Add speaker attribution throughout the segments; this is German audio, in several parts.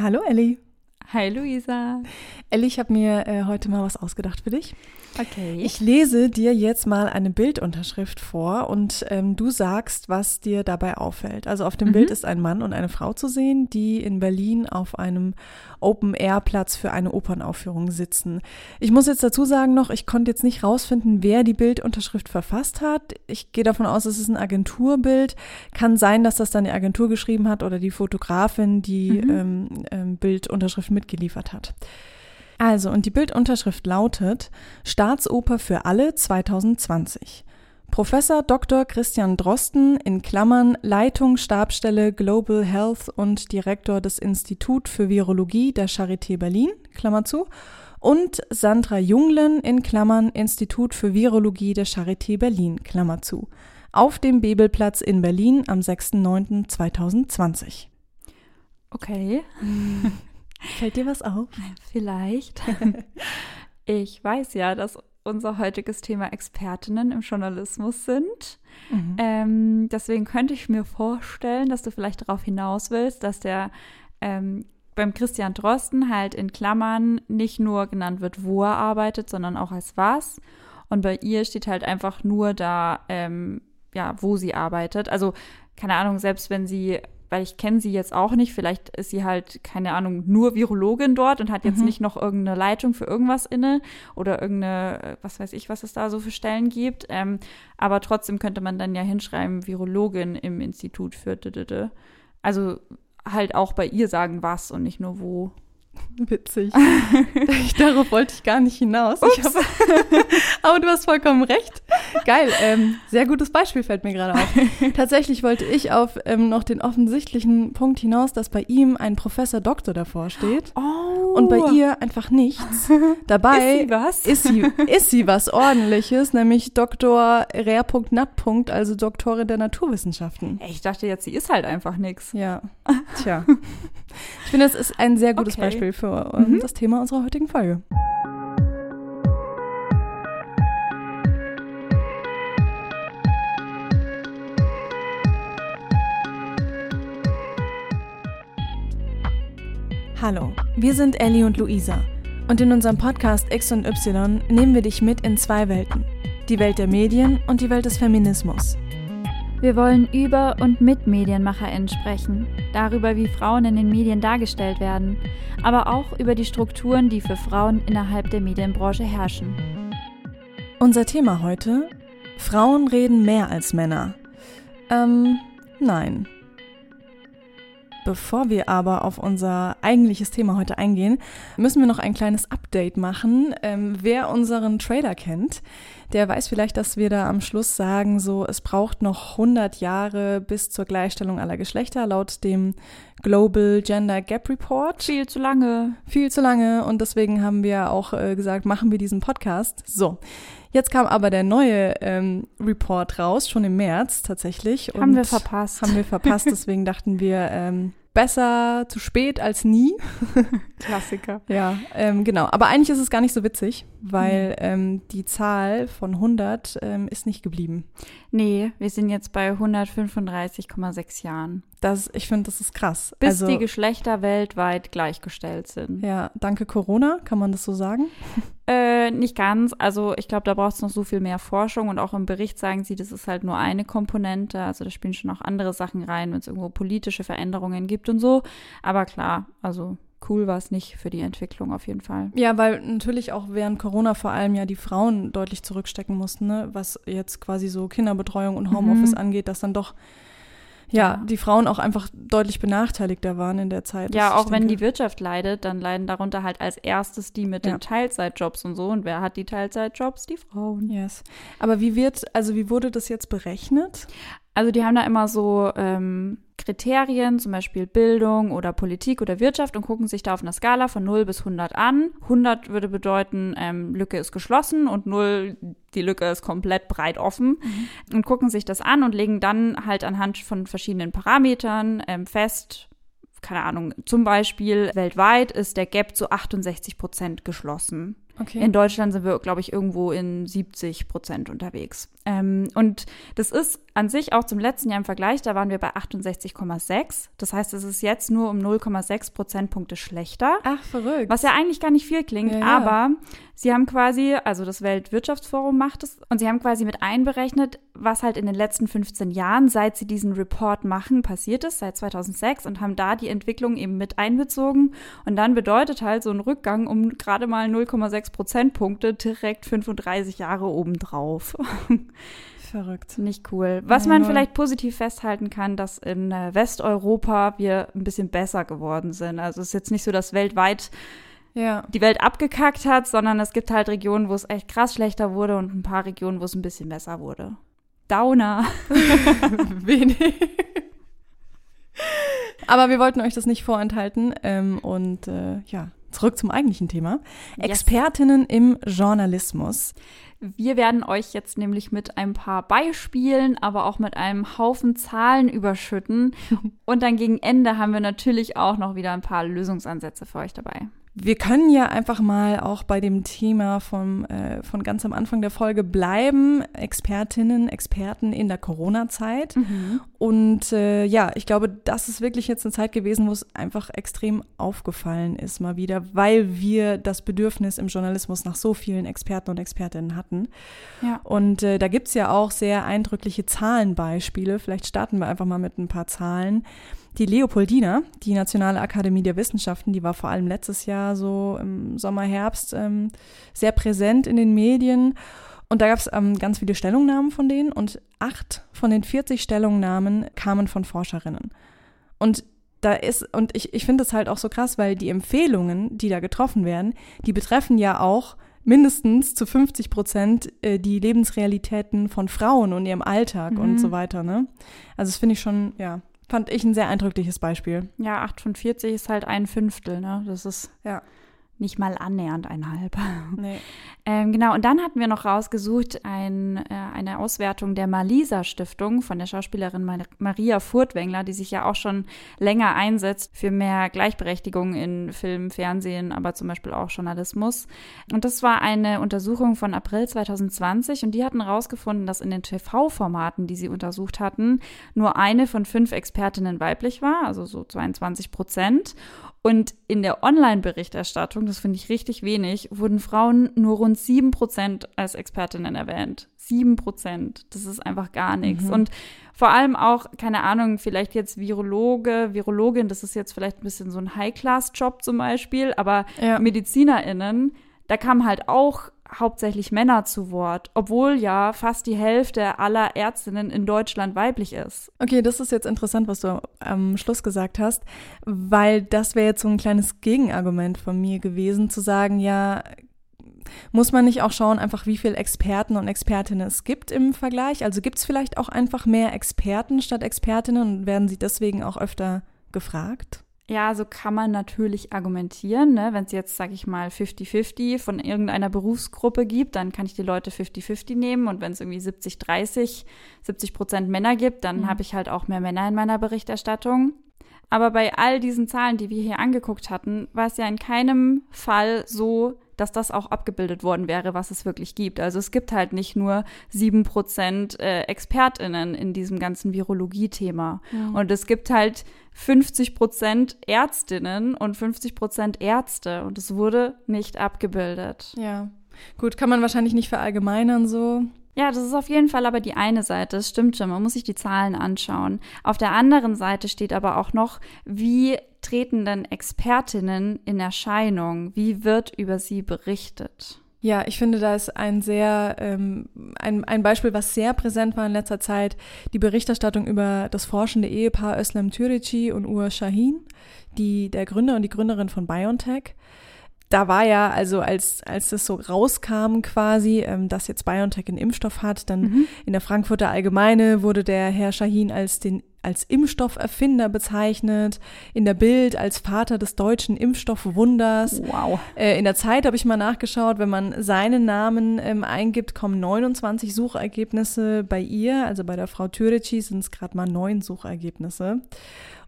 Speaker 1: Hallo Elli.
Speaker 2: Hi Luisa.
Speaker 1: Elli, ich habe mir äh, heute mal was ausgedacht für dich.
Speaker 2: Okay.
Speaker 1: Ich lese dir jetzt mal eine Bildunterschrift vor und ähm, du sagst, was dir dabei auffällt. Also auf dem
Speaker 2: Mhm.
Speaker 1: Bild ist ein Mann und eine Frau zu sehen, die in Berlin auf einem Open-Air-Platz für eine Opernaufführung sitzen. Ich muss jetzt dazu sagen noch, ich konnte jetzt nicht rausfinden, wer die Bildunterschrift verfasst hat. Ich gehe davon aus, es ist ein Agenturbild. Kann sein, dass das dann die Agentur geschrieben hat oder die Fotografin, die
Speaker 2: Mhm.
Speaker 1: ähm, ähm, Bildunterschrift mitgeliefert hat. Also, und die Bildunterschrift lautet Staatsoper für alle 2020. Professor Dr. Christian Drosten in Klammern Leitung Stabsstelle Global Health und Direktor des Institut für Virologie der Charité Berlin, Klammer zu, und Sandra Junglen in Klammern Institut für Virologie der Charité Berlin, Klammer zu, auf dem Bebelplatz in Berlin am 6.9.2020.
Speaker 2: okay,
Speaker 1: Fällt dir was auf?
Speaker 2: vielleicht. ich weiß ja, dass unser heutiges Thema Expertinnen im Journalismus sind.
Speaker 1: Mhm.
Speaker 2: Ähm, deswegen könnte ich mir vorstellen, dass du vielleicht darauf hinaus willst, dass der ähm, beim Christian Drosten halt in Klammern nicht nur genannt wird, wo er arbeitet, sondern auch als was. Und bei ihr steht halt einfach nur da, ähm, ja, wo sie arbeitet. Also, keine Ahnung, selbst wenn sie, weil ich kenne sie jetzt auch nicht, vielleicht ist sie halt, keine Ahnung, nur Virologin dort und hat jetzt
Speaker 1: Mhm.
Speaker 2: nicht noch irgendeine Leitung für irgendwas inne oder irgendeine, äh, was weiß ich, was es da so für Stellen gibt. Ähm, aber trotzdem könnte man dann ja hinschreiben, Virologin im Institut für. Also halt auch bei ihr sagen, was und nicht nur wo.
Speaker 1: Witzig. ich, darauf wollte ich gar nicht hinaus. Habe, aber du hast vollkommen recht. Geil. Ähm, sehr gutes Beispiel fällt mir gerade auf. Tatsächlich wollte ich auf ähm, noch den offensichtlichen Punkt hinaus, dass bei ihm ein Professor Doktor davor steht
Speaker 2: Oh.
Speaker 1: und bei ihr einfach nichts. Dabei
Speaker 2: Ist sie was?
Speaker 1: ist sie, ist sie was Ordentliches, nämlich Doktor Rer.nat. also Doktorin der Naturwissenschaften.
Speaker 2: Ich dachte jetzt, sie ist halt einfach nix.
Speaker 1: Ja, tja. Ich finde, das ist ein sehr gutes
Speaker 2: Okay.
Speaker 1: Beispiel für ähm,
Speaker 2: Mhm.
Speaker 1: das Thema unserer heutigen Folge. Hallo, wir sind Ellie und Luisa und in unserem Podcast X und Y nehmen wir dich mit in zwei Welten. Die Welt der Medien und die Welt des Feminismus.
Speaker 3: Wir wollen über und mit MedienmacherInnen sprechen, darüber, wie Frauen in den Medien dargestellt werden, aber auch über die Strukturen, die für Frauen innerhalb der Medienbranche herrschen.
Speaker 1: Unser Thema heute: Frauen reden mehr als Männer. Ähm, nein. Bevor wir aber auf unser eigentliches Thema heute eingehen, müssen wir noch ein kleines Update machen. Ähm, wer unseren Trailer kennt, der weiß vielleicht, dass wir da am Schluss sagen, so es braucht noch 100 Jahre bis zur Gleichstellung aller Geschlechter laut dem Global Gender Gap Report
Speaker 2: Viel zu lange.
Speaker 1: viel zu lange und deswegen haben wir auch äh, gesagt, machen wir diesen Podcast. So, jetzt kam aber der neue ähm, Report raus, schon im März tatsächlich.
Speaker 2: Haben wir verpasst.
Speaker 1: Haben wir verpasst, deswegen dachten wir, ähm, besser zu spät als nie.
Speaker 2: Klassiker.
Speaker 1: Ja, ähm, genau. Aber eigentlich ist es gar nicht so witzig, weil ähm, die Zahl von 100 ähm, ist nicht geblieben.
Speaker 2: Nee, wir sind jetzt bei 135,6 Jahren.
Speaker 1: Das, ich finde, das ist krass.
Speaker 2: Bis
Speaker 1: also,
Speaker 2: die Geschlechter weltweit gleichgestellt sind.
Speaker 1: ja, danke Corona, kann man das so sagen?
Speaker 2: Äh, nicht ganz. Also ich glaube, da braucht es noch so viel mehr Forschung und auch im Bericht sagen sie, das ist halt nur eine Komponente. Also da spielen schon auch andere Sachen rein, wenn es irgendwo politische Veränderungen gibt und so. Aber klar, also cool war es nicht für die Entwicklung auf jeden Fall.
Speaker 1: Ja, weil natürlich auch während Corona vor allem ja die Frauen deutlich zurückstecken mussten, ne? was jetzt quasi so Kinderbetreuung und Homeoffice
Speaker 2: Mhm.
Speaker 1: angeht, dass dann doch ja,
Speaker 2: Ja.
Speaker 1: die Frauen auch einfach deutlich benachteiligter waren in der Zeit.
Speaker 2: Ja, auch wenn die
Speaker 1: denke-
Speaker 2: Wirtschaft leidet, dann leiden darunter halt als erstes die mit
Speaker 1: Ja.
Speaker 2: den Teilzeitjobs und so. Und wer hat die Teilzeitjobs? Die Frauen.
Speaker 1: Yes. Aber wie wird, also wie wurde das jetzt berechnet?
Speaker 2: Also die haben da immer so ähm, Kriterien, zum Beispiel Bildung oder Politik oder Wirtschaft und gucken sich da auf einer Skala von 0 bis 100 an. 100 würde bedeuten, ähm, Lücke ist geschlossen und 0, die Lücke ist komplett breit offen und gucken sich das an und legen dann halt anhand von verschiedenen Parametern ähm, fest, keine Ahnung, zum Beispiel weltweit ist der Gap zu 68 Prozent geschlossen. Okay. In Deutschland sind wir, glaube ich, irgendwo in 70 Prozent unterwegs. Ähm, und das ist an sich auch zum letzten Jahr im Vergleich, da waren wir bei 68,6. Das heißt, es ist jetzt nur um 0,6 Prozentpunkte schlechter.
Speaker 1: Ach, verrückt.
Speaker 2: Was ja eigentlich gar nicht viel klingt, ja, aber sie haben quasi, also das Weltwirtschaftsforum macht es, und sie haben quasi mit einberechnet, was halt in den letzten 15 Jahren, seit sie diesen Report machen, passiert ist, seit 2006, und haben da die Entwicklung eben mit einbezogen. Und dann bedeutet halt so ein Rückgang um gerade mal 0,6 Prozentpunkte direkt 35 Jahre obendrauf.
Speaker 1: Verrückt.
Speaker 2: Nicht cool. Was man vielleicht positiv festhalten kann, dass in äh, Westeuropa wir ein bisschen besser geworden sind. Also es ist jetzt nicht so, dass weltweit ja. die Welt abgekackt hat, sondern es gibt halt Regionen, wo es echt krass schlechter wurde und ein paar Regionen, wo es ein bisschen besser wurde. Downer.
Speaker 1: Wenig. Aber wir wollten euch das nicht vorenthalten. Ähm, und äh, ja, zurück zum eigentlichen Thema. Yes. Expertinnen im Journalismus.
Speaker 2: Wir werden euch jetzt nämlich mit ein paar Beispielen, aber auch mit einem Haufen Zahlen überschütten. Und dann gegen Ende haben wir natürlich auch noch wieder ein paar Lösungsansätze für euch dabei.
Speaker 1: Wir können ja einfach mal auch bei dem Thema vom, äh, von ganz am Anfang der Folge bleiben. Expertinnen, Experten in der Corona-Zeit. Mhm. Und äh, ja, ich glaube, das ist wirklich jetzt eine Zeit gewesen, wo es einfach extrem aufgefallen ist, mal wieder, weil wir das Bedürfnis im Journalismus nach so vielen Experten und Expertinnen hatten. Ja. Und äh, da gibt's ja auch sehr eindrückliche Zahlenbeispiele. Vielleicht starten wir einfach mal mit ein paar Zahlen. Die Leopoldina, die Nationale Akademie der Wissenschaften, die war vor allem letztes Jahr so im Sommer, Herbst ähm, sehr präsent in den Medien. Und da gab es ähm, ganz viele Stellungnahmen von denen und acht von den 40 Stellungnahmen kamen von Forscherinnen. Und da ist, und ich, ich finde es halt auch so krass, weil die Empfehlungen, die da getroffen werden, die betreffen ja auch mindestens zu 50 Prozent äh, die Lebensrealitäten von Frauen und ihrem Alltag mhm. und so weiter. Ne? Also das finde ich schon, ja, Fand ich ein sehr eindrückliches Beispiel.
Speaker 2: Ja, 8 von 40 ist halt ein Fünftel, ne? Das ist ja nicht mal annähernd ein halb. Nee. ähm, genau, und dann hatten wir noch rausgesucht ein, äh, eine Auswertung der Malisa Stiftung von der Schauspielerin Mar Maria Furtwängler, die sich ja auch schon länger einsetzt für mehr Gleichberechtigung in Film, Fernsehen, aber zum Beispiel auch Journalismus. Und das war eine Untersuchung von April 2020 und die hatten rausgefunden, dass in den TV-Formaten, die sie untersucht hatten, nur eine von fünf Expertinnen weiblich war, also so 22 Prozent. Und in der Online-Berichterstattung, das finde ich richtig wenig, wurden Frauen nur rund sieben Prozent als Expertinnen erwähnt. Sieben Prozent. Das ist einfach gar nichts. Mhm. Und vor allem auch, keine Ahnung, vielleicht jetzt Virologe, Virologin, das ist jetzt vielleicht ein bisschen so ein High-Class-Job zum Beispiel, aber ja. MedizinerInnen, da kam halt auch hauptsächlich Männer zu Wort, obwohl ja fast die Hälfte aller Ärztinnen in Deutschland weiblich ist.
Speaker 1: Okay, das ist jetzt interessant, was du am Schluss gesagt hast, weil das wäre jetzt so ein kleines Gegenargument von mir gewesen, zu sagen, ja, muss man nicht auch schauen, einfach wie viele Experten und Expertinnen es gibt im Vergleich? Also gibt es vielleicht auch einfach mehr Experten statt Expertinnen und werden sie deswegen auch öfter gefragt?
Speaker 2: Ja, so kann man natürlich argumentieren. Ne? Wenn es jetzt, sage ich mal, 50-50 von irgendeiner Berufsgruppe gibt, dann kann ich die Leute 50-50 nehmen. Und wenn es irgendwie 70-30, 70 Prozent Männer gibt, dann mhm. habe ich halt auch mehr Männer in meiner Berichterstattung. Aber bei all diesen Zahlen, die wir hier angeguckt hatten, war es ja in keinem Fall so, dass das auch abgebildet worden wäre, was es wirklich gibt. Also es gibt halt nicht nur sieben Prozent äh, ExpertInnen in diesem ganzen Virologie-Thema. Mhm. Und es gibt halt 50 Prozent Ärztinnen und 50 Prozent Ärzte. Und es wurde nicht abgebildet.
Speaker 1: Ja. Gut, kann man wahrscheinlich nicht verallgemeinern so.
Speaker 2: Ja, das ist auf jeden Fall aber die eine Seite. Das stimmt schon. Man muss sich die Zahlen anschauen. Auf der anderen Seite steht aber auch noch, wie treten denn Expertinnen in Erscheinung? Wie wird über sie berichtet?
Speaker 1: Ja, ich finde, da ist ein sehr, ähm, ein, ein Beispiel, was sehr präsent war in letzter Zeit, die Berichterstattung über das forschende Ehepaar Özlem Türeci und Ur Shahin, die, der Gründer und die Gründerin von BioNTech da war ja, also als, als das so rauskam quasi, ähm, dass jetzt BioNTech einen Impfstoff hat, dann mhm. in der Frankfurter Allgemeine wurde der Herr Shahin als den als Impfstofferfinder bezeichnet, in der Bild als Vater des deutschen Impfstoffwunders.
Speaker 2: Wow.
Speaker 1: Äh, in der Zeit habe ich mal nachgeschaut, wenn man seinen Namen ähm, eingibt, kommen 29 Suchergebnisse bei ihr, also bei der Frau Türeci sind es gerade mal neun Suchergebnisse.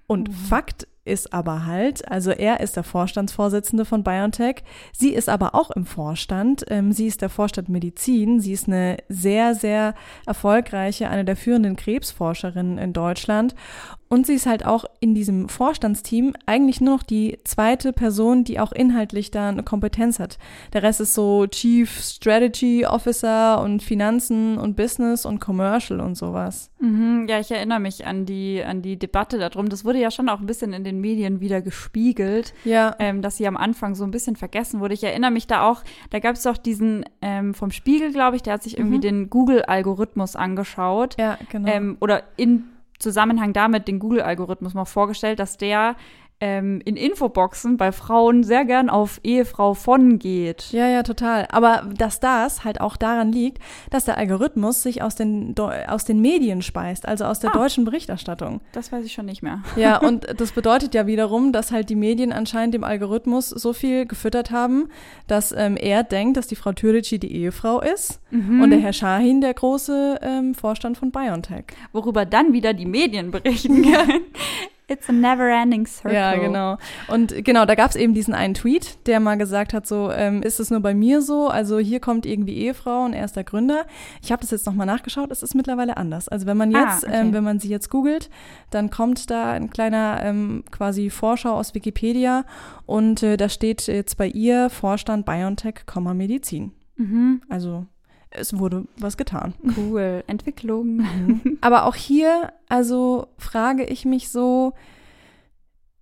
Speaker 1: Und mhm. Fakt ist aber halt, also er ist der Vorstandsvorsitzende von BioNTech, sie ist aber auch im Vorstand, ähm, sie ist der Vorstand Medizin, sie ist eine sehr, sehr erfolgreiche, eine der führenden Krebsforscherinnen in Deutschland und sie ist halt auch in diesem Vorstandsteam eigentlich nur noch die zweite Person, die auch inhaltlich da eine Kompetenz hat. Der Rest ist so Chief Strategy Officer und Finanzen und Business und Commercial und sowas.
Speaker 2: Mhm, ja, ich erinnere mich an die, an die Debatte darum. Das wurde ja schon auch ein bisschen in den Medien wieder gespiegelt,
Speaker 1: ja.
Speaker 2: ähm, dass sie am Anfang so ein bisschen vergessen wurde. Ich erinnere mich da auch, da gab es doch diesen ähm, vom Spiegel, glaube ich, der hat sich irgendwie mhm. den Google-Algorithmus angeschaut.
Speaker 1: Ja, genau.
Speaker 2: Ähm, oder in Zusammenhang damit den Google-Algorithmus mal vorgestellt, dass der ähm, in Infoboxen bei Frauen sehr gern auf Ehefrau von geht.
Speaker 1: Ja, ja, total. Aber dass das halt auch daran liegt, dass der Algorithmus sich aus den, aus den Medien speist, also aus der ah, deutschen Berichterstattung.
Speaker 2: Das weiß ich schon nicht mehr.
Speaker 1: Ja, und das bedeutet ja wiederum, dass halt die Medien anscheinend dem Algorithmus so viel gefüttert haben, dass ähm, er denkt, dass die Frau Türici die Ehefrau ist mhm. und der Herr Shahin der große ähm, Vorstand von BioNTech.
Speaker 2: Worüber dann wieder die Medien berichten können. It's a never-ending circle.
Speaker 1: Ja, genau. Und genau, da gab es eben diesen einen Tweet, der mal gesagt hat, so, ähm, ist es nur bei mir so? Also hier kommt irgendwie Ehefrau und er ist der Gründer. Ich habe das jetzt nochmal nachgeschaut, es ist mittlerweile anders. Also wenn man ah, jetzt, ah, okay. ähm, wenn man sie jetzt googelt, dann kommt da ein kleiner ähm, quasi Vorschau aus Wikipedia und äh, da steht jetzt bei ihr Vorstand BioNTech, Medizin. Mhm. Also es wurde was getan.
Speaker 2: Cool, Entwicklung.
Speaker 1: Mhm. Aber auch hier, also frage ich mich so,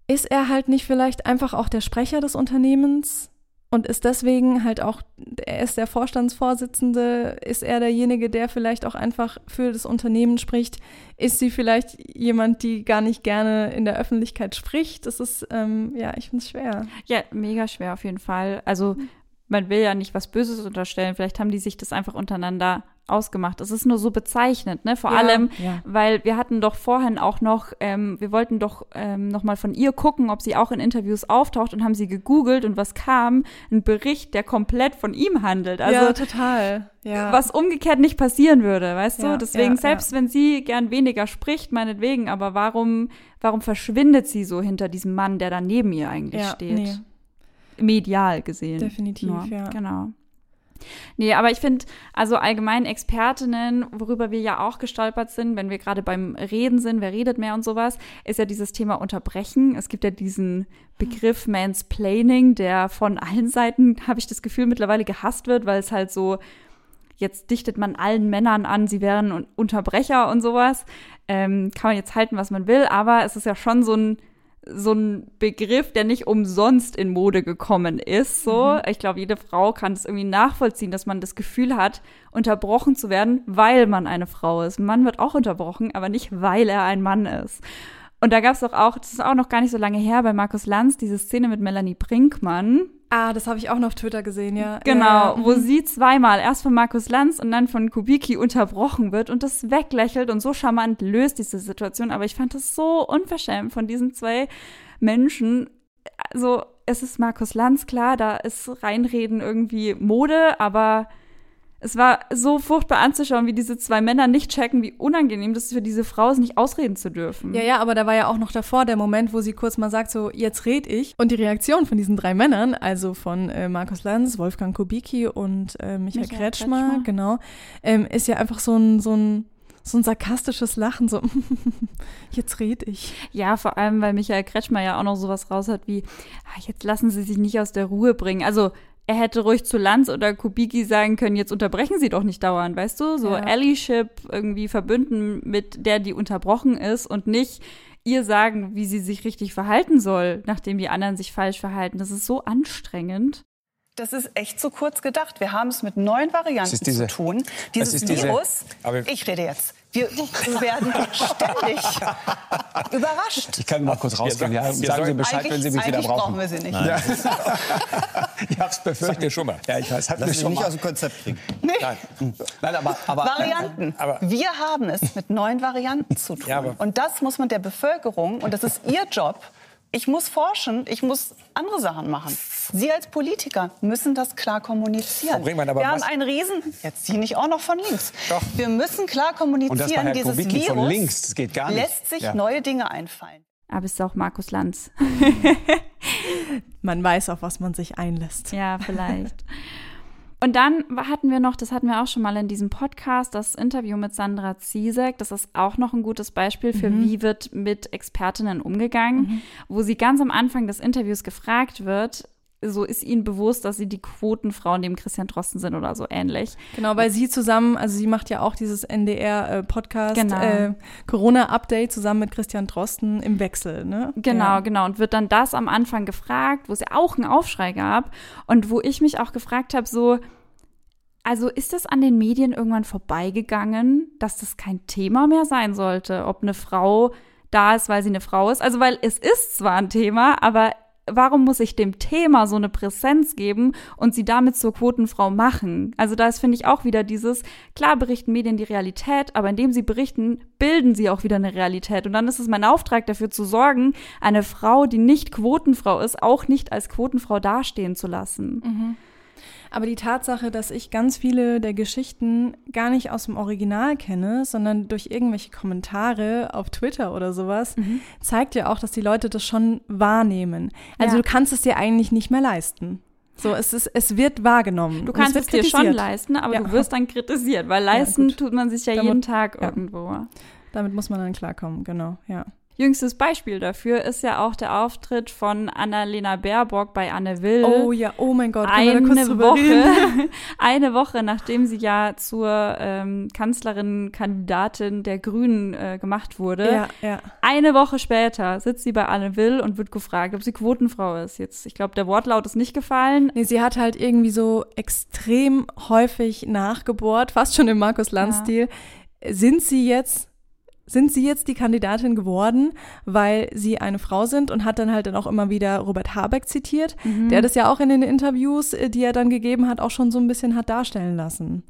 Speaker 1: ist er halt nicht vielleicht einfach auch der Sprecher des Unternehmens und ist deswegen halt auch, er ist der Vorstandsvorsitzende, ist er derjenige, der vielleicht auch einfach für das Unternehmen spricht? Ist sie vielleicht jemand, die gar nicht gerne in der Öffentlichkeit spricht? Das ist, ähm, ja, ich finde es schwer.
Speaker 2: Ja, mega schwer auf jeden Fall. Also man will ja nicht was Böses unterstellen, vielleicht haben die sich das einfach untereinander ausgemacht. Es ist nur so bezeichnend, ne? Vor ja, allem, ja. weil wir hatten doch vorhin auch noch, ähm, wir wollten doch ähm, noch mal von ihr gucken, ob sie auch in Interviews auftaucht und haben sie gegoogelt und was kam? Ein Bericht, der komplett von ihm handelt. Also
Speaker 1: ja, total. Ja.
Speaker 2: Was umgekehrt nicht passieren würde, weißt du? Deswegen, selbst wenn sie gern weniger spricht, meinetwegen, aber warum, warum verschwindet sie so hinter diesem Mann, der da neben ihr eigentlich steht? Nee medial gesehen.
Speaker 1: Definitiv, Nur. ja.
Speaker 2: Genau. Nee, aber ich finde, also allgemein Expertinnen, worüber wir ja auch gestolpert sind, wenn wir gerade beim Reden sind, wer redet mehr und sowas, ist ja dieses Thema Unterbrechen. Es gibt ja diesen Begriff Mansplaining, der von allen Seiten, habe ich das Gefühl, mittlerweile gehasst wird, weil es halt so, jetzt dichtet man allen Männern an, sie wären Unterbrecher und sowas. Ähm, kann man jetzt halten, was man will, aber es ist ja schon so ein so ein Begriff, der nicht umsonst in Mode gekommen ist. So, mhm. ich glaube, jede Frau kann es irgendwie nachvollziehen, dass man das Gefühl hat, unterbrochen zu werden, weil man eine Frau ist. Ein Mann wird auch unterbrochen, aber nicht weil er ein Mann ist. Und da gab es doch auch, das ist auch noch gar nicht so lange her, bei Markus Lanz, diese Szene mit Melanie Brinkmann.
Speaker 1: Ah, das habe ich auch noch auf Twitter gesehen, ja.
Speaker 2: Genau,
Speaker 1: ja,
Speaker 2: wo mhm. sie zweimal, erst von Markus Lanz und dann von Kubicki unterbrochen wird und das weglächelt und so charmant löst diese Situation. Aber ich fand das so unverschämt von diesen zwei Menschen. Also, es ist Markus Lanz, klar, da ist Reinreden irgendwie Mode, aber es war so furchtbar anzuschauen, wie diese zwei Männer nicht checken, wie unangenehm das ist für diese Frau ist, nicht ausreden zu dürfen.
Speaker 1: Ja, ja, aber da war ja auch noch davor der Moment, wo sie kurz mal sagt, so, jetzt red ich. Und die Reaktion von diesen drei Männern, also von äh, Markus Lanz, Wolfgang Kubicki und äh, Michael, Michael Kretschmer, Kretschmer, genau, ähm, ist ja einfach so ein, so ein so ein sarkastisches Lachen, so, jetzt red ich.
Speaker 2: Ja, vor allem, weil Michael Kretschmer ja auch noch sowas raus hat wie, ah, jetzt lassen Sie sich nicht aus der Ruhe bringen. Also, er hätte ruhig zu Lanz oder Kubicki sagen können, jetzt unterbrechen sie doch nicht dauernd, weißt du? So ja. Allyship irgendwie verbünden mit der, die unterbrochen ist und nicht ihr sagen, wie sie sich richtig verhalten soll, nachdem die anderen sich falsch verhalten. Das ist so anstrengend.
Speaker 4: Das ist echt zu kurz gedacht. Wir haben es mit neuen Varianten diese, zu tun. Dieses Virus, diese, ich rede jetzt, wir werden ständig überrascht.
Speaker 5: Ich kann mal kurz rausgehen. Ja, sagen Sie Bescheid, wenn Sie mich wieder brauchen.
Speaker 4: brauchen wir Sie nicht.
Speaker 5: Nein. ich habe es befürchtet. schon mal. Ja, ich weiß.
Speaker 6: Hat Lass mich nicht mal. aus dem Konzept kriegen.
Speaker 4: Nee. Nein. Nein aber, aber, Varianten. Aber, wir haben es mit neuen Varianten zu tun. Ja, und das muss man der Bevölkerung, und das ist Ihr Job, ich muss forschen, ich muss andere Sachen machen. Sie als Politiker müssen das klar kommunizieren.
Speaker 5: Brinkmann,
Speaker 4: wir haben einen Riesen. Jetzt Sie nicht auch noch von links.
Speaker 5: Doch.
Speaker 4: Wir müssen klar kommunizieren. Und das
Speaker 5: Dieses Virus von links. Das geht gar nicht.
Speaker 4: lässt sich ja. neue Dinge einfallen.
Speaker 2: Aber es ist auch Markus Lanz.
Speaker 1: man weiß, auf was man sich einlässt.
Speaker 2: Ja, vielleicht. Und dann hatten wir noch, das hatten wir auch schon mal in diesem Podcast, das Interview mit Sandra Ziesek. Das ist auch noch ein gutes Beispiel für, mhm. wie wird mit Expertinnen umgegangen, mhm. wo sie ganz am Anfang des Interviews gefragt wird, so ist ihnen bewusst, dass sie die Quotenfrauen neben Christian Drosten sind oder so ähnlich.
Speaker 1: Genau, weil sie zusammen, also sie macht ja auch dieses NDR-Podcast äh, genau. äh, Corona-Update zusammen mit Christian Drosten im Wechsel, ne?
Speaker 2: Genau, ja. genau. Und wird dann das am Anfang gefragt, wo es ja auch einen Aufschrei gab und wo ich mich auch gefragt habe, so, also ist es an den Medien irgendwann vorbeigegangen, dass das kein Thema mehr sein sollte, ob eine Frau da ist, weil sie eine Frau ist? Also, weil es ist zwar ein Thema, aber warum muss ich dem Thema so eine Präsenz geben und sie damit zur Quotenfrau machen? Also da ist, finde ich, auch wieder dieses, klar berichten Medien die Realität, aber indem sie berichten, bilden sie auch wieder eine Realität. Und dann ist es mein Auftrag, dafür zu sorgen, eine Frau, die nicht Quotenfrau ist, auch nicht als Quotenfrau dastehen zu lassen.
Speaker 1: Mhm. Aber die Tatsache, dass ich ganz viele der Geschichten gar nicht aus dem Original kenne, sondern durch irgendwelche Kommentare auf Twitter oder sowas, mhm. zeigt ja auch, dass die Leute das schon wahrnehmen. Also ja. du kannst es dir eigentlich nicht mehr leisten. So, es ist, es wird wahrgenommen.
Speaker 2: Du kannst es, es dir schon leisten, aber ja. du wirst dann kritisiert, weil leisten ja, tut man sich ja Damit, jeden Tag irgendwo.
Speaker 1: Damit muss man dann klarkommen, genau, ja.
Speaker 2: Jüngstes Beispiel dafür ist ja auch der Auftritt von Annalena Baerbock bei Anne Will.
Speaker 1: Oh ja, oh mein Gott,
Speaker 2: eine Woche, eine Woche nachdem sie ja zur ähm, Kanzlerin-Kandidatin der Grünen äh, gemacht wurde.
Speaker 1: Ja, ja.
Speaker 2: Eine Woche später sitzt sie bei Anne Will und wird gefragt, ob sie Quotenfrau ist. Jetzt, ich glaube, der Wortlaut ist nicht gefallen.
Speaker 1: Nee, sie hat halt irgendwie so extrem häufig nachgebohrt, fast schon im Markus Lanz-Stil. Ja. Sind sie jetzt sind sie jetzt die Kandidatin geworden, weil sie eine Frau sind und hat dann halt dann auch immer wieder Robert Habeck zitiert, mhm. der das ja auch in den Interviews, äh, die er dann gegeben hat, auch schon so ein bisschen hat darstellen lassen.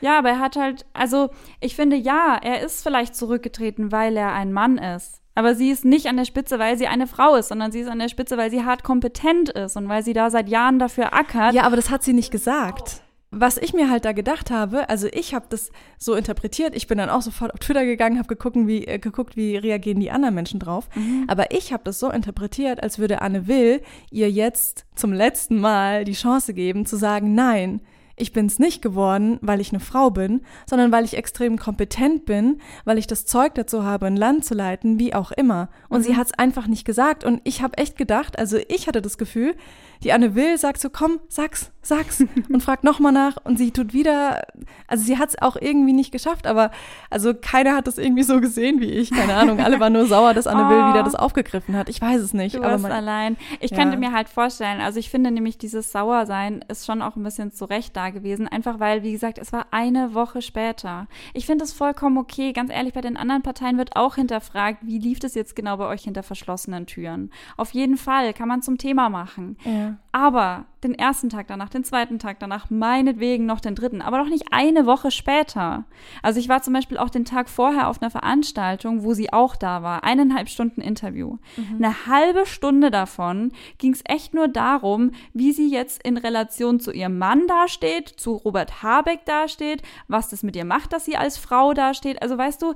Speaker 2: Ja, aber er hat halt, also ich finde ja, er ist vielleicht zurückgetreten, weil er ein Mann ist. Aber sie ist nicht an der Spitze, weil sie eine Frau ist, sondern sie ist an der Spitze, weil sie hart kompetent ist und weil sie da seit Jahren dafür ackert.
Speaker 1: Ja, aber das hat sie nicht gesagt was ich mir halt da gedacht habe, also ich habe das so interpretiert, ich bin dann auch sofort auf Twitter gegangen, habe geguckt, wie äh, geguckt, wie reagieren die anderen Menschen drauf, mhm. aber ich habe das so interpretiert, als würde Anne Will ihr jetzt zum letzten Mal die Chance geben zu sagen, nein, ich bin es nicht geworden, weil ich eine Frau bin, sondern weil ich extrem kompetent bin, weil ich das Zeug dazu habe, ein Land zu leiten, wie auch immer. Und mhm. sie hat es einfach nicht gesagt. Und ich habe echt gedacht, also ich hatte das Gefühl, die Anne Will sagt so, komm, sag's, sag's und fragt nochmal nach und sie tut wieder, also sie hat es auch irgendwie nicht geschafft, aber also keiner hat das irgendwie so gesehen wie ich, keine Ahnung, alle waren nur sauer, dass Anne oh, Will wieder das aufgegriffen hat. Ich weiß es nicht.
Speaker 2: Du
Speaker 1: aber
Speaker 2: man, allein. Ich ja. könnte mir halt vorstellen, also ich finde nämlich dieses Sauersein ist schon auch ein bisschen zu Recht da gewesen, einfach weil, wie gesagt, es war eine Woche später. Ich finde es vollkommen okay, ganz ehrlich, bei den anderen Parteien wird auch hinterfragt, wie lief das jetzt genau bei euch hinter verschlossenen Türen. Auf jeden Fall kann man zum Thema machen. Ja. Aber den ersten Tag danach, den zweiten Tag danach, meinetwegen noch den dritten, aber doch nicht eine Woche später. Also ich war zum Beispiel auch den Tag vorher auf einer Veranstaltung, wo sie auch da war, eineinhalb Stunden Interview. Mhm. Eine halbe Stunde davon ging es echt nur darum, wie sie jetzt in Relation zu ihrem Mann dasteht, zu Robert Habeck dasteht, was das mit ihr macht, dass sie als Frau dasteht. Also weißt du,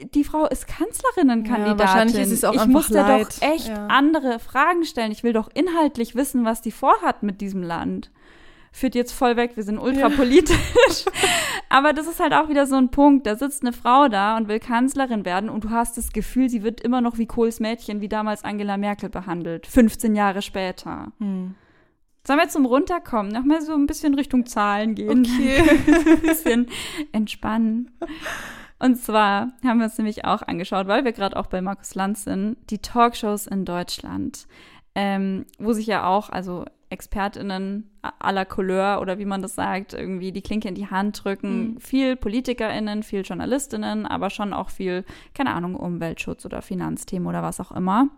Speaker 2: die Frau ist Kanzlerinnenkandidatin. Ja, wahrscheinlich ist es auch ich muss dir doch echt ja. andere Fragen stellen. Ich will doch inhaltlich wissen, was die vorhat mit diesem Land. Führt jetzt voll weg, wir sind ultrapolitisch. Ja. Aber das ist halt auch wieder so ein Punkt. Da sitzt eine Frau da und will Kanzlerin werden und du hast das Gefühl, sie wird immer noch wie Kohls Mädchen, wie damals Angela Merkel behandelt. 15 Jahre später. Hm. Sollen wir zum Runterkommen? Nochmal so ein bisschen Richtung Zahlen gehen.
Speaker 1: Okay.
Speaker 2: ein bisschen entspannen. Und zwar haben wir uns nämlich auch angeschaut, weil wir gerade auch bei Markus Lanz sind, die Talkshows in Deutschland, ähm, wo sich ja auch, also ExpertInnen à la Couleur oder wie man das sagt, irgendwie die Klinke in die Hand drücken. Mhm. Viel PolitikerInnen, viel JournalistInnen, aber schon auch viel, keine Ahnung, Umweltschutz oder Finanzthemen oder was auch immer.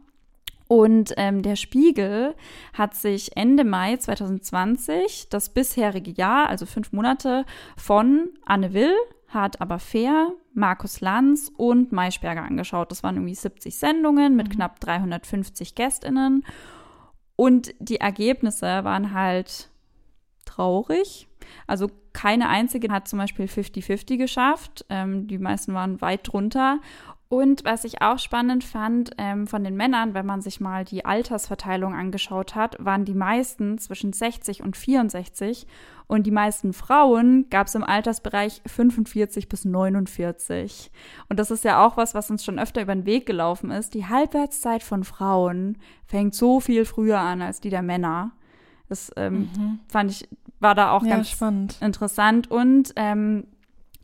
Speaker 2: Und ähm, der Spiegel hat sich Ende Mai 2020 das bisherige Jahr, also fünf Monate, von Anne Will, hat aber fair Markus Lanz und Maischberger angeschaut. Das waren irgendwie 70 Sendungen mit mhm. knapp 350 GästInnen. Und die Ergebnisse waren halt traurig. Also keine einzige hat zum Beispiel 50-50 geschafft. Ähm, die meisten waren weit drunter. Und was ich auch spannend fand ähm, von den Männern, wenn man sich mal die Altersverteilung angeschaut hat, waren die meisten zwischen 60 und 64 und die meisten Frauen gab es im Altersbereich 45 bis 49. Und das ist ja auch was, was uns schon öfter über den Weg gelaufen ist. Die Halbwertszeit von Frauen fängt so viel früher an als die der Männer. Das ähm, mhm. fand ich, war da auch ja, ganz spannend. interessant. Und ähm,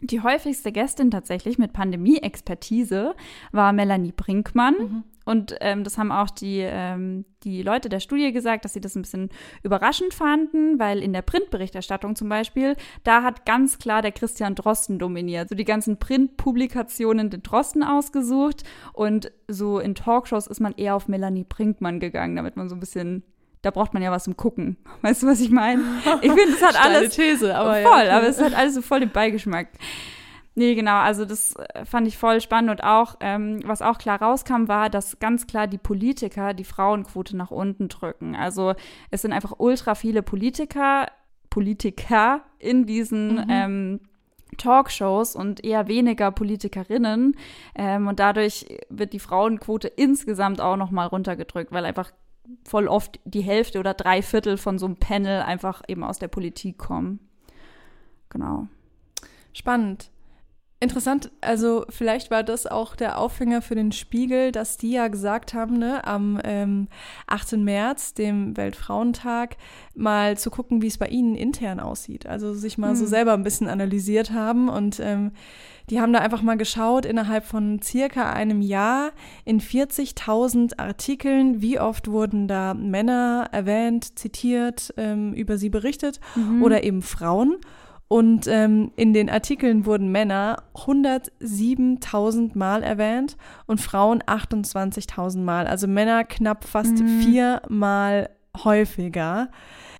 Speaker 2: die häufigste Gästin tatsächlich mit Pandemie-Expertise war Melanie Brinkmann. Mhm. Und ähm, das haben auch die, ähm, die Leute der Studie gesagt, dass sie das ein bisschen überraschend fanden, weil in der Printberichterstattung zum Beispiel, da hat ganz klar der Christian Drosten dominiert. So die ganzen Printpublikationen den Drosten ausgesucht und so in Talkshows ist man eher auf Melanie Brinkmann gegangen, damit man so ein bisschen da braucht man ja was zum Gucken. Weißt du, was ich meine? Ich finde, es hat alles
Speaker 1: These, aber
Speaker 2: voll,
Speaker 1: ja.
Speaker 2: aber es hat alles so voll den Beigeschmack. Nee, genau, also das äh, fand ich voll spannend und auch, ähm, was auch klar rauskam, war, dass ganz klar die Politiker die Frauenquote nach unten drücken. Also es sind einfach ultra viele Politiker, Politiker in diesen mhm. ähm, Talkshows und eher weniger Politikerinnen. Ähm, und dadurch wird die Frauenquote insgesamt auch nochmal runtergedrückt, weil einfach voll oft die Hälfte oder drei Viertel von so einem Panel einfach eben aus der Politik kommen. Genau.
Speaker 1: Spannend. Interessant, also vielleicht war das auch der Aufhänger für den Spiegel, dass die ja gesagt haben, ne, am ähm, 8. März, dem Weltfrauentag, mal zu gucken, wie es bei ihnen intern aussieht. Also sich mal mhm. so hm. selber ein bisschen analysiert haben und ähm, die haben da einfach mal geschaut, innerhalb von circa einem Jahr in 40.000 Artikeln, wie oft wurden da Männer erwähnt, zitiert, ähm, über sie berichtet mhm. oder eben Frauen. Und ähm, in den Artikeln wurden Männer 107.000 Mal erwähnt und Frauen 28.000 Mal. Also Männer knapp fast mhm. viermal häufiger.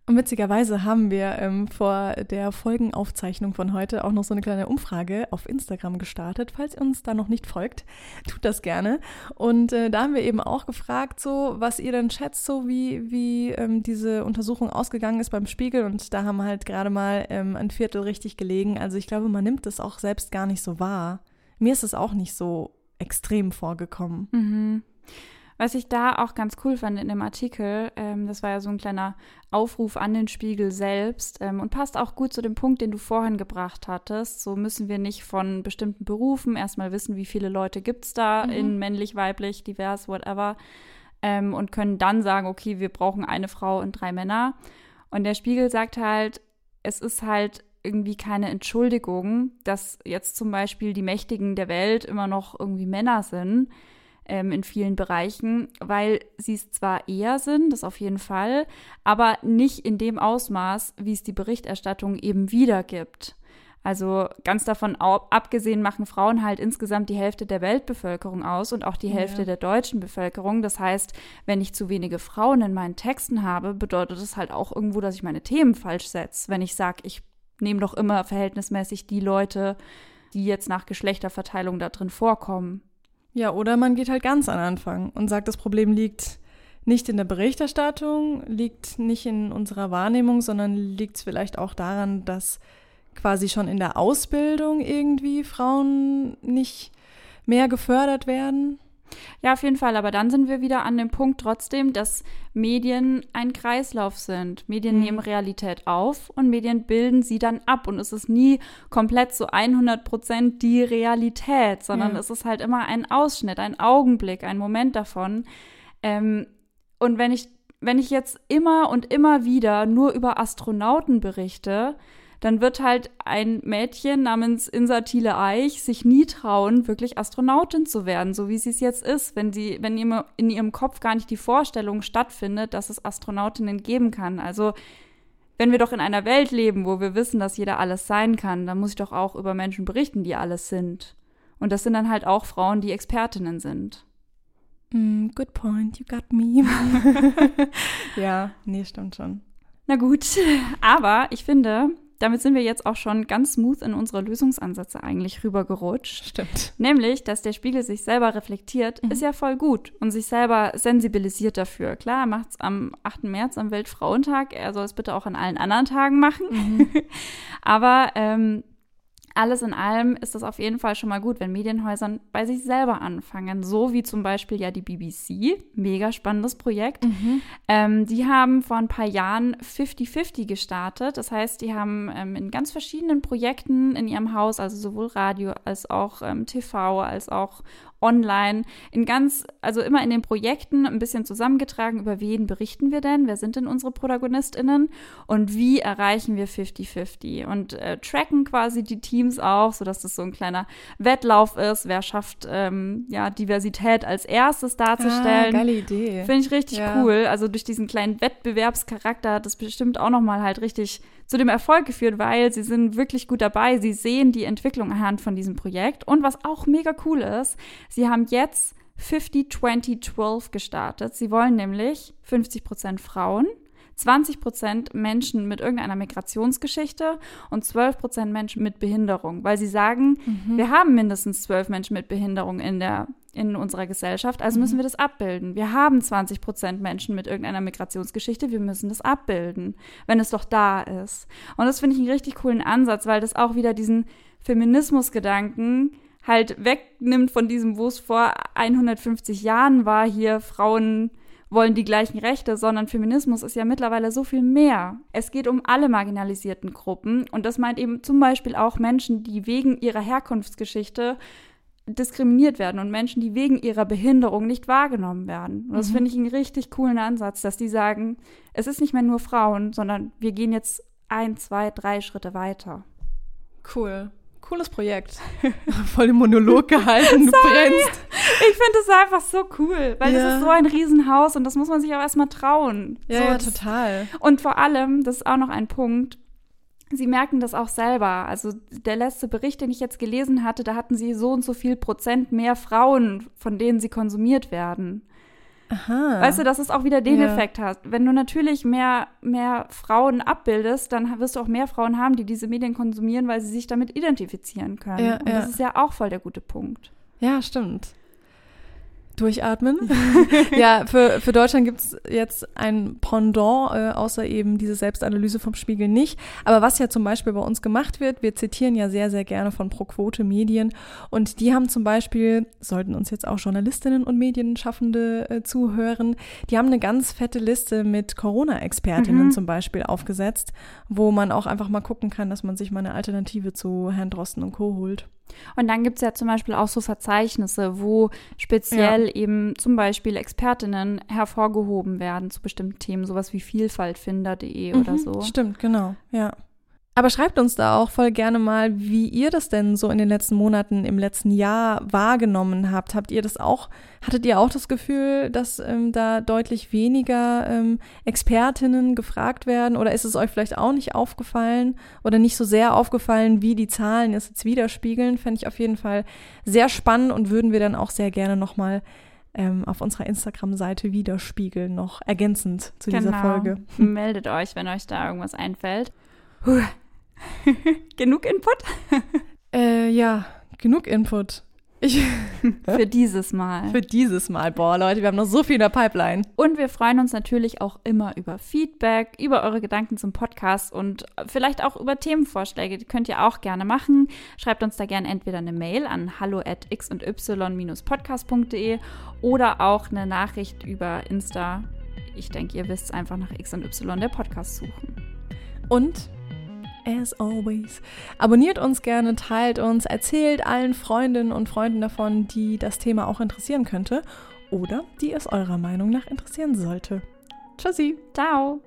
Speaker 1: Und witzigerweise haben wir ähm, vor der Folgenaufzeichnung von heute auch noch so eine kleine Umfrage auf Instagram gestartet. Falls ihr uns da noch nicht folgt, tut das gerne. Und äh, da haben wir eben auch gefragt, so was ihr denn schätzt, so wie, wie ähm, diese Untersuchung ausgegangen ist beim Spiegel. Und da haben halt gerade mal ähm, ein Viertel richtig gelegen. Also ich glaube, man nimmt das auch selbst gar nicht so wahr. Mir ist es auch nicht so extrem vorgekommen.
Speaker 2: Mhm. Was ich da auch ganz cool fand in dem Artikel, ähm, das war ja so ein kleiner Aufruf an den Spiegel selbst ähm, und passt auch gut zu dem Punkt, den du vorhin gebracht hattest. So müssen wir nicht von bestimmten Berufen erstmal wissen, wie viele Leute gibt es da mhm. in männlich, weiblich, divers, whatever, ähm, und können dann sagen, okay, wir brauchen eine Frau und drei Männer. Und der Spiegel sagt halt, es ist halt irgendwie keine Entschuldigung, dass jetzt zum Beispiel die Mächtigen der Welt immer noch irgendwie Männer sind ähm, in vielen Bereichen, weil sie es zwar eher sind, das auf jeden Fall, aber nicht in dem Ausmaß, wie es die Berichterstattung eben wiedergibt. Also ganz davon abgesehen machen Frauen halt insgesamt die Hälfte der Weltbevölkerung aus und auch die Hälfte ja. der deutschen Bevölkerung. Das heißt, wenn ich zu wenige Frauen in meinen Texten habe, bedeutet das halt auch irgendwo, dass ich meine Themen falsch setze. Wenn ich sage, ich nehme doch immer verhältnismäßig die Leute, die jetzt nach Geschlechterverteilung da drin vorkommen.
Speaker 1: Ja, oder man geht halt ganz an Anfang und sagt, das Problem liegt nicht in der Berichterstattung, liegt nicht in unserer Wahrnehmung, sondern liegt vielleicht auch daran, dass quasi schon in der Ausbildung irgendwie Frauen nicht mehr gefördert werden.
Speaker 2: Ja, auf jeden Fall. Aber dann sind wir wieder an dem Punkt trotzdem, dass Medien ein Kreislauf sind. Medien mhm. nehmen Realität auf und Medien bilden sie dann ab. Und es ist nie komplett so 100 Prozent die Realität, sondern ja. es ist halt immer ein Ausschnitt, ein Augenblick, ein Moment davon. Ähm, und wenn ich, wenn ich jetzt immer und immer wieder nur über Astronauten berichte, dann wird halt ein Mädchen namens Insa Thiele Eich sich nie trauen, wirklich Astronautin zu werden, so wie sie es jetzt ist, wenn sie, wenn in ihrem Kopf gar nicht die Vorstellung stattfindet, dass es Astronautinnen geben kann. Also wenn wir doch in einer Welt leben, wo wir wissen, dass jeder alles sein kann, dann muss ich doch auch über Menschen berichten, die alles sind. Und das sind dann halt auch Frauen, die Expertinnen sind.
Speaker 1: Mm, good point, you got me. ja, nee, stimmt schon.
Speaker 2: Na gut, aber ich finde, damit sind wir jetzt auch schon ganz smooth in unsere Lösungsansätze eigentlich rübergerutscht.
Speaker 1: Stimmt.
Speaker 2: Nämlich, dass der Spiegel sich selber reflektiert, mhm. ist ja voll gut und sich selber sensibilisiert dafür. Klar, er macht es am 8. März, am Weltfrauentag. Er soll es bitte auch an allen anderen Tagen machen. Mhm. Aber ähm, alles in allem ist es auf jeden Fall schon mal gut, wenn Medienhäusern bei sich selber anfangen, so wie zum Beispiel ja die BBC, mega spannendes Projekt. Mhm. Ähm, die haben vor ein paar Jahren 50-50 gestartet. Das heißt, die haben ähm, in ganz verschiedenen Projekten in ihrem Haus, also sowohl Radio als auch ähm, TV, als auch online, in ganz, also immer in den Projekten ein bisschen zusammengetragen, über wen berichten wir denn, wer sind denn unsere ProtagonistInnen und wie erreichen wir 50-50 und äh, tracken quasi die Teams auch, sodass das so ein kleiner Wettlauf ist, wer schafft ähm, ja Diversität als erstes darzustellen.
Speaker 1: Ah, geile Idee.
Speaker 2: Finde ich richtig ja. cool. Also durch diesen kleinen Wettbewerbscharakter hat das bestimmt auch nochmal halt richtig zu dem Erfolg geführt, weil sie sind wirklich gut dabei. Sie sehen die Entwicklung anhand von diesem Projekt. Und was auch mega cool ist, sie haben jetzt 50-20-12 gestartet. Sie wollen nämlich 50 Prozent Frauen, 20 Prozent Menschen mit irgendeiner Migrationsgeschichte und 12 Prozent Menschen mit Behinderung, weil sie sagen, mhm. wir haben mindestens 12 Menschen mit Behinderung in der in unserer Gesellschaft, also müssen mhm. wir das abbilden. Wir haben 20 Prozent Menschen mit irgendeiner Migrationsgeschichte, wir müssen das abbilden, wenn es doch da ist. Und das finde ich einen richtig coolen Ansatz, weil das auch wieder diesen Feminismusgedanken halt wegnimmt von diesem, wo es vor 150 Jahren war, hier Frauen wollen die gleichen Rechte, sondern Feminismus ist ja mittlerweile so viel mehr. Es geht um alle marginalisierten Gruppen und das meint eben zum Beispiel auch Menschen, die wegen ihrer Herkunftsgeschichte diskriminiert werden und Menschen, die wegen ihrer Behinderung nicht wahrgenommen werden. Und das mhm. finde ich einen richtig coolen Ansatz, dass die sagen, es ist nicht mehr nur Frauen, sondern wir gehen jetzt ein, zwei, drei Schritte weiter.
Speaker 1: Cool. Cooles Projekt. Voll im Monolog gehalten, du brennst.
Speaker 2: Ich finde es einfach so cool, weil ja. ist so ein Riesenhaus und das muss man sich auch erstmal trauen.
Speaker 1: Ja,
Speaker 2: so,
Speaker 1: ja total.
Speaker 2: Und vor allem, das ist auch noch ein Punkt, Sie merken das auch selber. Also der letzte Bericht, den ich jetzt gelesen hatte, da hatten sie so und so viel Prozent mehr Frauen, von denen sie konsumiert werden. Aha. Weißt du, dass es auch wieder den ja. Effekt hat. Wenn du natürlich mehr, mehr Frauen abbildest, dann wirst du auch mehr Frauen haben, die diese Medien konsumieren, weil sie sich damit identifizieren können. Ja, und ja. das ist ja auch voll der gute Punkt.
Speaker 1: Ja, stimmt. Durchatmen. ja, für, für Deutschland gibt es jetzt ein Pendant, äh, außer eben diese Selbstanalyse vom Spiegel nicht. Aber was ja zum Beispiel bei uns gemacht wird, wir zitieren ja sehr, sehr gerne von Pro-Quote Medien und die haben zum Beispiel, sollten uns jetzt auch Journalistinnen und Medienschaffende äh, zuhören, die haben eine ganz fette Liste mit Corona-Expertinnen mhm. zum Beispiel aufgesetzt, wo man auch einfach mal gucken kann, dass man sich mal eine Alternative zu Herrn Drosten und Co. holt.
Speaker 2: Und dann gibt es ja zum Beispiel auch so Verzeichnisse, wo speziell ja. eben zum Beispiel Expertinnen hervorgehoben werden zu bestimmten Themen, sowas wie vielfaltfinder.de mhm, oder so.
Speaker 1: Stimmt, genau, ja. Aber schreibt uns da auch voll gerne mal, wie ihr das denn so in den letzten Monaten, im letzten Jahr wahrgenommen habt. Habt ihr das auch, hattet ihr auch das Gefühl, dass ähm, da deutlich weniger ähm, Expertinnen gefragt werden? Oder ist es euch vielleicht auch nicht aufgefallen oder nicht so sehr aufgefallen, wie die Zahlen es jetzt widerspiegeln? Fände ich auf jeden Fall sehr spannend und würden wir dann auch sehr gerne nochmal ähm, auf unserer Instagram-Seite widerspiegeln, noch ergänzend zu genau. dieser Folge.
Speaker 2: Meldet euch, wenn euch da irgendwas einfällt. Puh. genug Input?
Speaker 1: äh, ja, genug Input. Ich
Speaker 2: für dieses Mal.
Speaker 1: Für dieses Mal. Boah, Leute, wir haben noch so viel in der Pipeline.
Speaker 2: Und wir freuen uns natürlich auch immer über Feedback, über eure Gedanken zum Podcast und vielleicht auch über Themenvorschläge. Die könnt ihr auch gerne machen. Schreibt uns da gerne entweder eine Mail an hallo at x und y-podcast.de oder auch eine Nachricht über Insta. Ich denke, ihr wisst einfach nach x und y der Podcast suchen.
Speaker 1: Und as always. Abonniert uns gerne, teilt uns, erzählt allen Freundinnen und Freunden davon, die das Thema auch interessieren könnte oder die es eurer Meinung nach interessieren sollte. Tschüssi.
Speaker 2: Ciao.